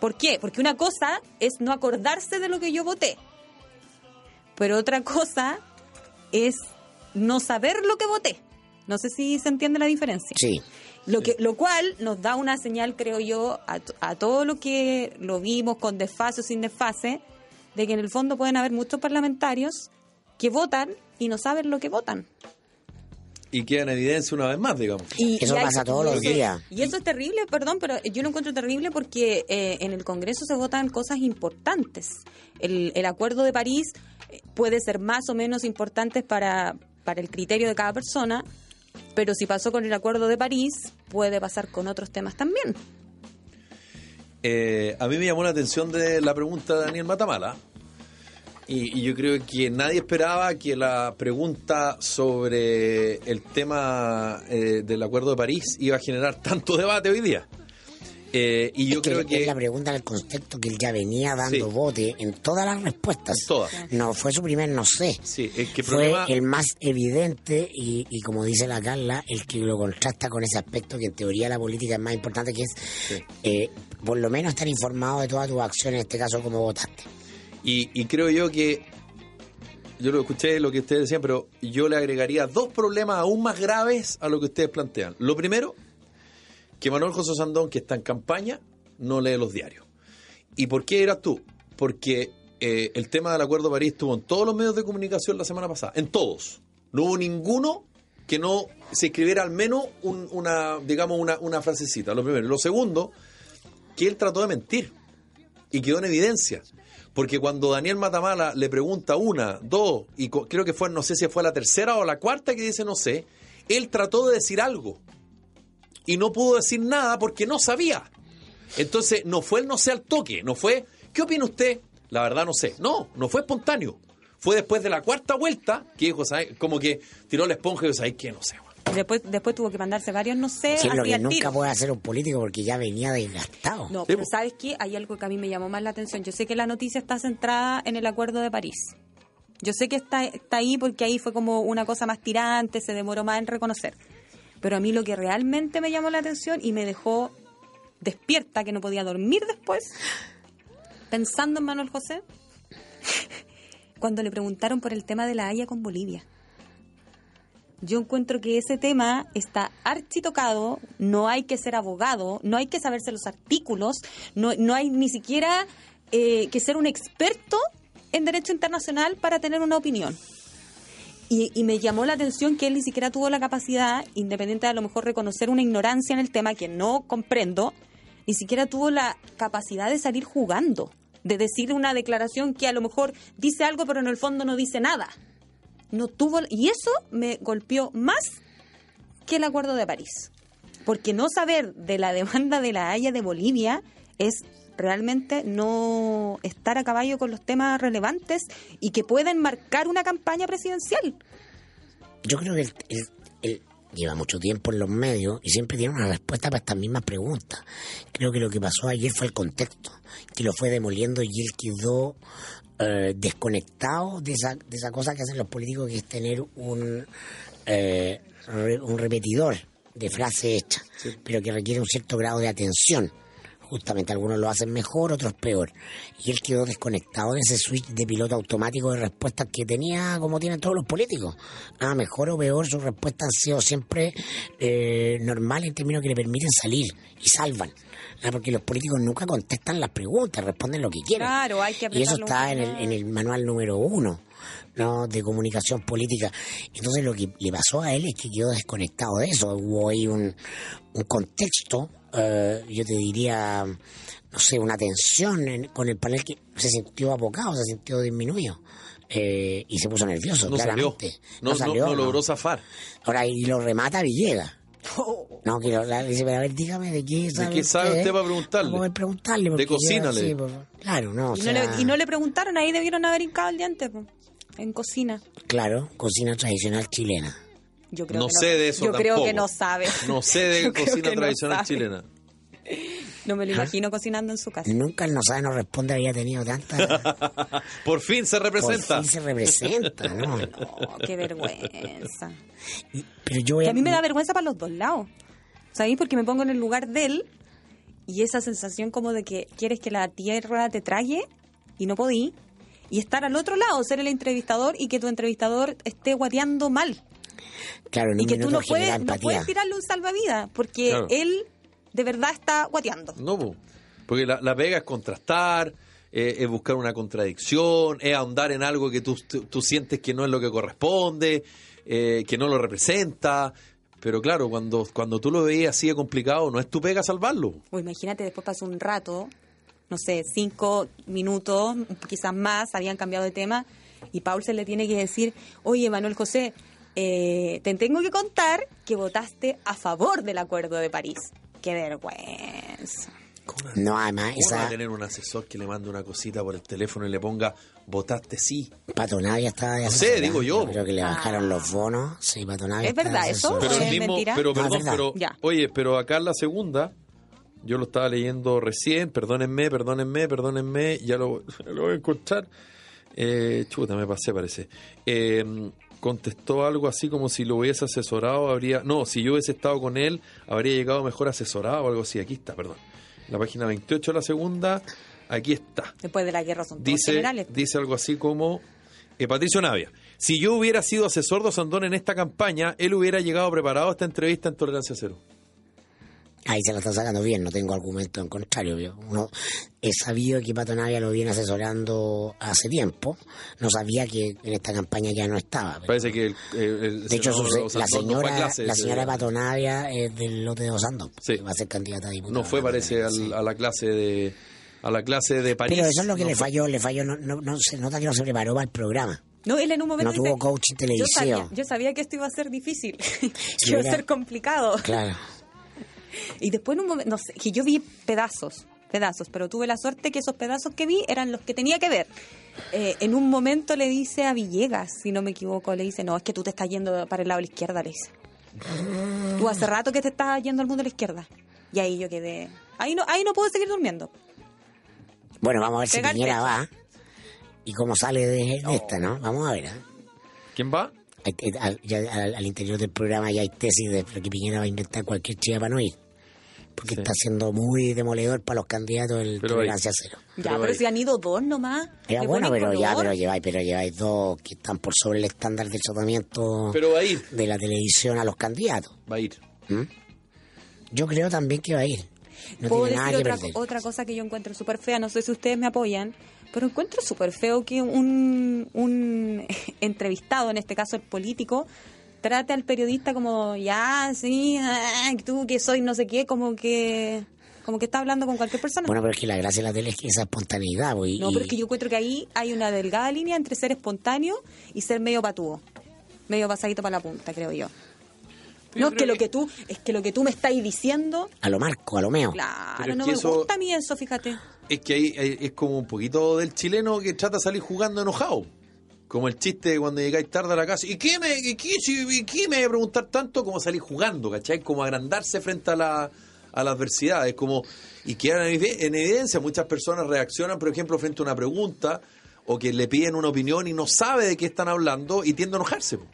¿Por qué? Porque una cosa es no acordarse de lo que yo voté. Pero otra cosa es no saber lo que voté. No sé si se entiende la diferencia. Sí, Lo, que, lo cual nos da una señal, creo yo, a, a todo lo que lo vimos con desfase o sin desfase, de que en el fondo pueden haber muchos parlamentarios que votan y no saben lo que votan. Y queda en evidencia una vez más, digamos. Y, Eso y pasa todos los días. Y eso es terrible, perdón, pero yo lo encuentro terrible porque eh, en el Congreso se votan cosas importantes. El, el Acuerdo de París eh, puede ser más o menos importante para, para el criterio de cada persona, pero si pasó con el Acuerdo de París, puede pasar con otros temas también. Eh, a mí me llamó la atención de la pregunta de Daniel Matamala. Y, y yo creo que nadie esperaba que la pregunta sobre el tema eh, del Acuerdo de París iba a generar tanto debate hoy día. Eh, y yo es que creo es que... la pregunta en el contexto que él ya venía dando Sí. bote en todas las respuestas. Todas. No fue su primer no sé. Sí, es que el fue problema... el más evidente y, y como dice la Carla, el que lo contrasta con ese aspecto que en teoría la política es más importante, que es eh, por lo menos estar informado de todas tus acciones, en este caso como votaste. Y, y creo yo que, yo lo escuché lo que ustedes decían, pero yo le agregaría dos problemas aún más graves a lo que ustedes plantean. Lo primero, que Manuel José Sandón, que está en campaña, no lee los diarios. ¿Y por qué eras tú? Porque eh, el tema del Acuerdo de París estuvo en todos los medios de comunicación la semana pasada, en todos. No hubo ninguno que no se escribiera al menos un- una, digamos, una, una frasecita, lo primero. Lo segundo, que él trató de mentir y quedó en evidencia. Porque cuando Daniel Matamala le pregunta una, dos, y creo que fue, no sé si fue la tercera o la cuarta que dice no sé, él trató de decir algo. Y no pudo decir nada porque no sabía. Entonces, no fue el no sé al toque, no fue, ¿qué opina usted? La verdad no sé. No, no fue espontáneo. Fue después de la cuarta vuelta que dijo, ¿sabe? como que tiró la esponja y dijo, ¿sabes qué? No sé. Después, después tuvo que mandarse varios, no sé, lo así que nunca tiro. puede hacer un político porque ya venía desgastado. No, Sí, pero. ¿sabes qué? Hay algo que a mí me llamó más la atención. Yo sé que la noticia está centrada en el Acuerdo de París. Yo sé que está, está ahí porque ahí fue como una cosa más tirante, se demoró más en reconocer. Pero a mí lo que realmente me llamó la atención y me dejó despierta, que no podía dormir después, pensando en Manuel José, cuando le preguntaron por el tema de la Haya con Bolivia. Yo encuentro que ese tema está architocado, no hay que ser abogado, no hay que saberse los artículos, no, no hay ni siquiera eh, que ser un experto en derecho internacional para tener una opinión. Y, y me llamó la atención que él ni siquiera tuvo la capacidad, independiente de a lo mejor reconocer una ignorancia en el tema que no comprendo, ni siquiera tuvo la capacidad de salir jugando, de decir una declaración que a lo mejor dice algo pero en el fondo no dice nada. No tuvo y eso me golpeó más que el Acuerdo de París. Porque no saber de la demanda de la Haya de Bolivia es realmente no estar a caballo con los temas relevantes y que pueden marcar una campaña presidencial. Yo creo que él- él lleva mucho tiempo en los medios y siempre tiene una respuesta para estas mismas preguntas. Creo que lo que pasó ayer fue el contexto, que lo fue demoliendo y él quedó eh, desconectado de esa, de esa cosa que hacen los políticos, que es tener un, eh, re- un repetidor de frase hecha, pero que requiere un cierto grado de atención. Justamente algunos lo hacen mejor, otros peor. Y él quedó desconectado de ese switch de piloto automático de respuestas que tenía, como tienen todos los políticos. Ah, mejor o peor, sus respuestas han sido siempre eh, normales en términos que le permiten salir y salvan. Ah, porque los políticos nunca contestan las preguntas, responden lo que quieren. Claro, hay que Y eso está en el, en el manual número uno. ¿no? de comunicación política. Entonces lo que le pasó a él es que quedó desconectado de eso. Hubo ahí un, un contexto, eh, yo te diría, no sé, una tensión en- con el panel que se sintió apocado, se sintió disminuido. eh, y se puso nervioso, No salió. No, no- salió, no no. logró zafar. Ahora, y lo remata Villegas. No, que lo- la- dice, pero a ver, dígame de qué sabe, qué sabe usted para preguntarle? Vamos a preguntarle. De cocina, sí, pues, claro, no. o Y no, le, sea, y no le preguntaron, ahí debieron haber hincado el diente, po, en cocina. Claro, cocina tradicional chilena. Yo creo No que sé de eso Yo creo tampoco. que no sabe. No sé de Yo creo cocina no tradicional chilena. No me lo imagino cocinando en su casa. Nunca el no sabe, no responde, había tenido tanta... Por fin se Por representa. fin se representa, ¿no? Oh, qué vergüenza. Y- Pero yo a mí me da vergüenza para los dos lados. ¿Sabéis? Porque me pongo en el lugar de él y esa sensación como de que quieres que la tierra te trague y no podí. Y estar al otro lado, ser el entrevistador y que tu entrevistador esté guateando mal. Claro, en Y un que tú no puedes, no puedes tirarle un salvavidas porque Claro. él de verdad está guateando. No, po. porque la, la pega es contrastar, eh, es buscar una contradicción, es ahondar en algo que tú, tú, tú sientes que no es lo que corresponde, eh, que no lo representa. Pero claro, cuando, cuando tú lo veías así de complicado, no es tu pega salvarlo. O imagínate, después pasó un rato, no sé, cinco minutos, quizás más, habían cambiado de tema, y Paul se le tiene que decir, oye, Manuel José, eh, te tengo que contar que votaste a favor del Acuerdo de París. ¡Qué vergüenza! No, además, ¿Cómo no va a esa tener un asesor que le mande una cosita por el teléfono y le ponga votaste sí? patonavia estaba de No sé, digo yo. Creo que le bajaron los bonos. Sí, patonavia ¿Es verdad eso? Pero ¿Es el mismo, mentira? pero es perdón, pero Ya. oye, pero acá en la segunda, yo lo estaba leyendo recién, perdónenme, perdónenme, perdónenme, ya lo, lo voy a encontrar. Eh, chuta, me pasé, parece. Eh, contestó algo así como si lo hubiese asesorado, habría. No, si yo hubiese estado con él, habría llegado mejor asesorado o algo así. Aquí está, perdón. La página 28 de la segunda, aquí está. Después de la guerra son todos Dice, generales. dice algo así como eh, Patricio Navia. Si yo hubiera sido asesor de Osandón en esta campaña, él hubiera llegado preparado a esta entrevista en Tolerancia Cero. Ahí se lo está sacando bien, no tengo argumento en contrario. Yo no, he sabido que Patonavia lo viene asesorando hace tiempo. No sabía que en esta campaña ya no estaba. pero- Parece que el, el- el de hecho, su- la señora, clase la señora. Patonavia es del lote de Osando. Sí. Va a ser candidata a diputada. No fue, parece, al- Sí. a la clase de a la clase de París. Pero eso es lo que No le fue. falló, le falló, no, no, no se nota que no se preparó para el programa. No, él en un momento No tuvo dice, coaching yo televisivo. sabía, yo sabía que esto iba a ser difícil, que iba a ser complicado. Claro. Y después en un momento, no sé, que yo vi pedazos, pedazos, pero tuve la suerte que esos pedazos que vi eran los que tenía que ver. Eh, en un momento le dice a Villegas, si no me equivoco, le dice, no, es que tú te estás yendo para el lado de la izquierda, le dice. Tú hace rato que te estás yendo al mundo de la izquierda. Y ahí yo quedé. Ahí no, ahí no puedo seguir durmiendo. Bueno, vamos a ver si Piñera va y cómo sale de, de esta, ¿no? Vamos a ver. ¿eh? ¿Quién va? Al- al interior del programa ya hay tesis de que Piñera va a inventar cualquier chiva para no ir. Porque Sí. está siendo muy demoledor para los candidatos el Pero tolerancia cero. Ya, Pero si han ido dos nomás. Ya, bueno, pero ya, pero lleváis, pero lleváis dos que están por sobre el estándar del tratamiento Pero va a ir. de la televisión a los candidatos. Va a ir. ¿Mm? Yo creo también que va a ir. No Puedo tiene nada decir que otra, otra cosa que yo encuentro súper fea, no sé si ustedes me apoyan, pero encuentro súper feo que un, un entrevistado, en este caso el político, trate al periodista como, ya, sí, ah, tú que soy no sé qué, como que como que está hablando con cualquier persona. Bueno, pero es que la gracia de la tele es que esa espontaneidad. y- no, pero es que yo encuentro que ahí hay una delgada línea entre ser espontáneo y ser medio patúo. Medio pasadito para la punta, creo yo. No, es que lo que tú, es que lo que tú me estáis diciendo, A lo marco, a lo meo. claro, Pero es no que me eso- gusta a mí eso, fíjate. Es que ahí ahí es como un poquito del chileno que trata de salir jugando enojado. Como el chiste de cuando llegáis tarde a la casa. ¿Y qué me, y qué, y qué me voy a preguntar tanto como salir jugando? ¿Cachai? Como agrandarse frente a la, a la adversidad. Es como. Y quedan en, evi- en evidencia. Muchas personas reaccionan, por ejemplo, frente a una pregunta o que le piden una opinión y no sabe de qué están hablando y tiende a enojarse. po.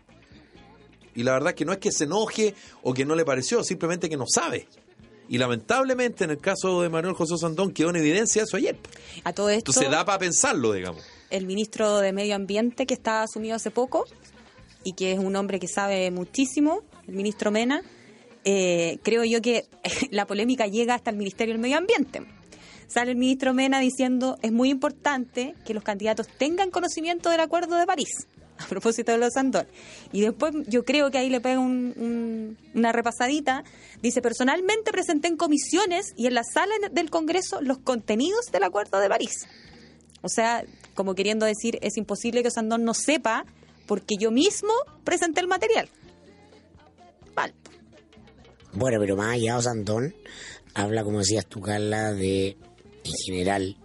Y la verdad es que no es que se enoje o que no le pareció, simplemente que no sabe. Y lamentablemente en el caso de Manuel José Sandón quedó en evidencia eso ayer. A todo esto, Entonces da para pensarlo, digamos. El ministro de Medio Ambiente que está asumido hace poco y que es un hombre que sabe muchísimo, el ministro Mena, eh, creo yo que la polémica llega hasta el Ministerio del Medio Ambiente. Sale el ministro Mena diciendo es muy importante que los candidatos tengan conocimiento del Acuerdo de París, a propósito de los Andor. Y después yo creo que ahí le pega un- un- una repasadita. Dice, personalmente presenté en comisiones y en la sala del Congreso los contenidos del Acuerdo de París. O sea, como queriendo decir, es imposible que Osandón no sepa porque yo mismo presenté el material. Vale. Bueno, pero más allá, Osandón habla, como decías tú, Carla, de, en general,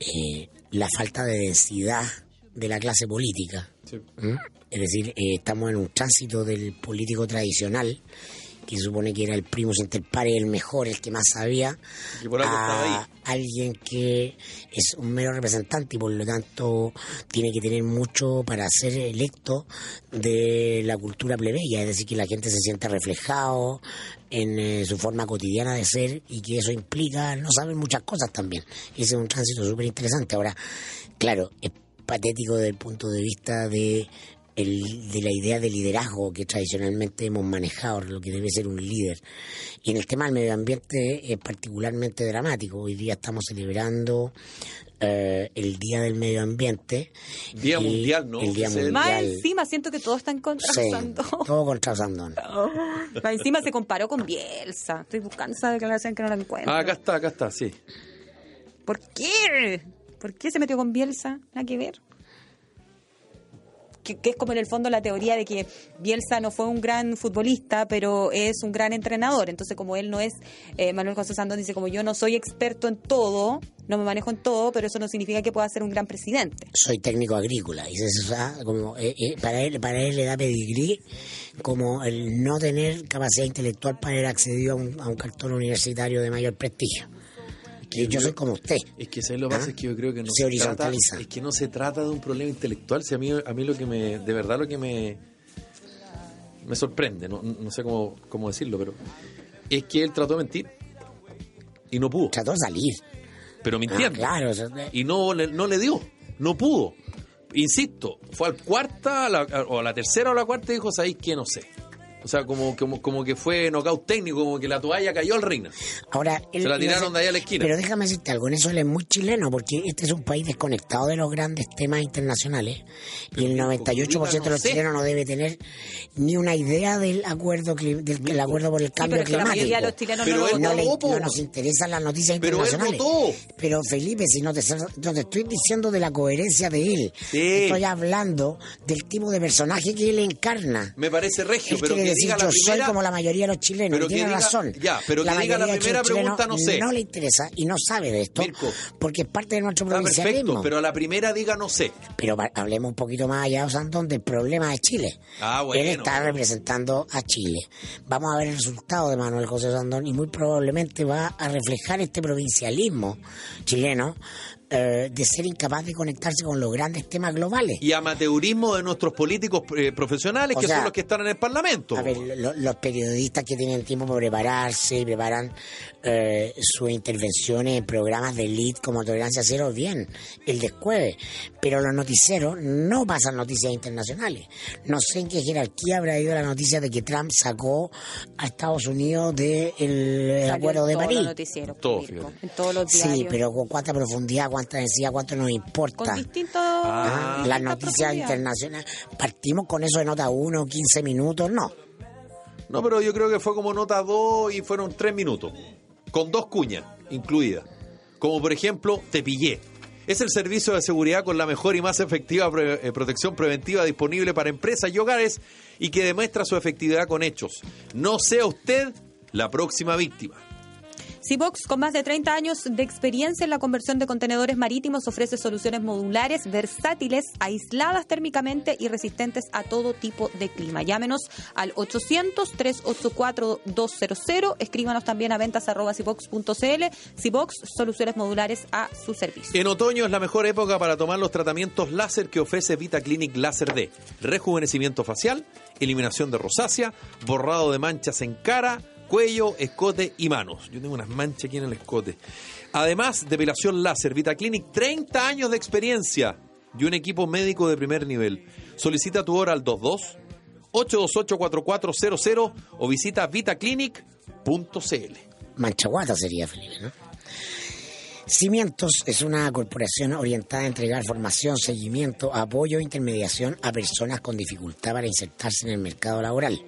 eh, la falta de densidad de la clase política. ¿Mm? Es decir, eh, estamos en un tránsito del político tradicional, que supone que era el primus inter pares, el mejor, el que más sabía, Y por a ahí. alguien que es un mero representante y por lo tanto tiene que tener mucho para ser electo de la cultura plebeya, es decir, que la gente se sienta reflejado en eh, su forma cotidiana de ser y que eso implica no saber muchas cosas también. Ese es un tránsito súper interesante. Ahora, claro, es patético desde el punto de vista de el- de la idea de liderazgo que tradicionalmente hemos manejado, lo que debe ser un líder. Y en el tema del medio ambiente es particularmente dramático. Hoy día estamos celebrando eh, el Día del Medio Ambiente. Día mundial, ¿no? El Día el- Más Mundial. encima siento que todos están contra Sí, todo contra Osandón. Más encima se comparó con Bielsa. Estoy buscando esa declaración que no la encuentro. Ah, acá está, acá está, sí. ¿Por qué? ¿Por qué se metió con Bielsa? Nada que ver. Que, es como en el fondo la teoría de que Bielsa no fue un gran futbolista, pero es un gran entrenador. Entonces, como él no es, eh, Manuel José Sandón dice, como yo no soy experto en todo, no me manejo en todo, pero eso no significa que pueda ser un gran presidente. soy técnico agrícola. Y eso, ah, eh, eh, para, él, para él le da pedigrí como el no tener capacidad intelectual para haber accedido a un, a un cartón universitario de mayor prestigio. Que yo soy como usted. Es que ¿sabes lo que pasa? ¿Ah? Es que yo creo que no Se se, trata, es que no se trata de un problema intelectual. Si a mí, a mí lo que me, de verdad lo que me, me sorprende, no, no sé cómo, cómo decirlo, pero es que él trató de mentir y no pudo, Trató de salir. pero Ah, mintiendo. claro. eso- y no le, no le dio, no pudo. Insisto, fue al cuarta a la- o a la tercera o a la cuarta y dijo, ¿sabéis qué? No sé. O sea, como, como, como que fue knockout técnico, como que la toalla cayó al reina. Ahora, él- Se la tiraron de ahí a la esquina. Pero déjame decirte algo, en eso él es muy chileno, porque este es un país desconectado de los grandes temas internacionales. y el 98% de los sé. chilenos no debe tener ni una idea del acuerdo del, del acuerdo por el cambio pero la mayoría de los climático. chilenos Pero no él no, le- no nos interesan las noticias Pero él internacionales. votó. Pero Felipe, si no te, no te estoy diciendo de la coherencia de él, Sí. estoy hablando del tipo de personaje que él encarna. Me parece regio, Él pero que decir yo la primera. soy como la mayoría de los chilenos. Pero tiene razón. ya, pero que diga la primera pregunta, no sé. No le interesa y no sabe de esto Mirko. porque es parte de nuestro Está provincialismo. perfecto, pero a la primera diga no sé. Pero hablemos un poquito más allá, Osandón, del problema de Chile. Ah, bueno. Él está representando a Chile. Vamos a ver el resultado de Manuel José Osandón y muy probablemente va a reflejar este provincialismo chileno eh, de ser incapaz de conectarse con los grandes temas globales. Y amateurismo de nuestros políticos eh, profesionales, O que sea, son los que están en el Parlamento. A ver, lo- los periodistas que tienen tiempo para prepararse y preparan eh, sus intervenciones en programas de elite como Tolerancia Cero, bien, el descueve. Pero los noticieros no pasan noticias internacionales. No sé en qué jerarquía habrá ido la noticia de que Trump sacó a Estados Unidos del Salió acuerdo en de todos París. Todo, en todos los Sí, diarios. pero con cuánta profundidad, cuánta densidad, cuánto nos importa. con distintos Ah, las noticias internacionales. Partimos con eso de nota 1, 15 minutos, no. No, pero yo creo que fue como nota 2 y fueron 3 minutos. Con dos cuñas incluidas. Como por ejemplo, te pillé. Es el servicio de seguridad con la mejor y más efectiva pre- eh, protección preventiva disponible para empresas y hogares y que demuestra su efectividad con hechos. No sea usted la próxima víctima. Cibox, con más de 30 años de experiencia en la conversión de contenedores marítimos, ofrece soluciones modulares, versátiles, aisladas térmicamente y resistentes a todo tipo de clima. Llámenos al 800-384-200. Escríbanos también a ventas arroba cibox.cl. Cibox, soluciones modulares a su servicio. En otoño es la mejor época para tomar los tratamientos láser que ofrece Vita Clinic Láser D. Rejuvenecimiento facial, eliminación de rosácea, borrado de manchas en cara, cuello, escote y manos. Yo tengo unas manchas aquí en el escote. Además, depilación láser, Vita Clinic, 30 años de experiencia y un equipo médico de primer nivel. Solicita tu hora al 22 828 4400 o visita vitaclinic.cl. Manchaguata sería, Felipe, ¿no? Cimientos es una corporación orientada a entregar formación, seguimiento, apoyo e intermediación a personas con dificultad para insertarse en el mercado laboral.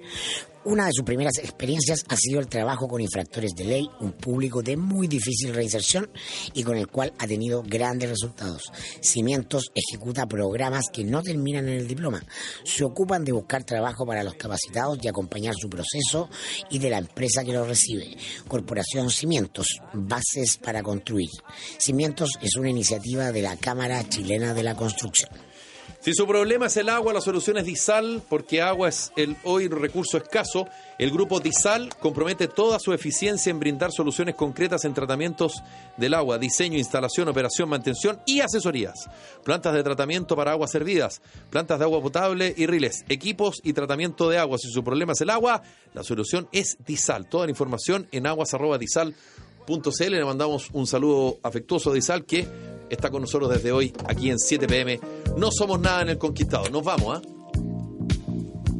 Una de sus primeras experiencias ha sido el trabajo con infractores de ley, un público de muy difícil reinserción y con el cual ha tenido grandes resultados. Cimientos ejecuta programas que no terminan en el diploma. Se ocupan de buscar trabajo para los capacitados y acompañar su proceso y de la empresa que lo recibe. Corporación Cimientos, bases para construir. Cimientos es una iniciativa de la Cámara Chilena de la Construcción. Si su problema es el agua, la solución es Disal, porque agua es el hoy recurso escaso. El grupo Disal compromete toda su eficiencia en brindar soluciones concretas en tratamientos del agua, diseño, instalación, operación, mantención y asesorías. Plantas de tratamiento para aguas servidas, plantas de agua potable y riles, equipos y tratamiento de agua. Si su problema es el agua, la solución es Disal. Toda la información en Le mandamos un saludo afectuoso a Disal que está con nosotros desde hoy aquí en 7 pm. No somos nada en el Conquistado. Nos vamos, ¿ah?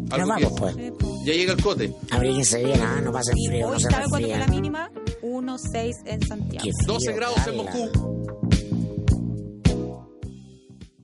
Nos Algo vamos, pues. Ya llega el cote. Abríguense bien, ¿ah? no pasen frío, no Hoy, se ¿sabe cuánto fue la mínima? 1,6 en Santiago. Qué frío 12 grados en Moscú.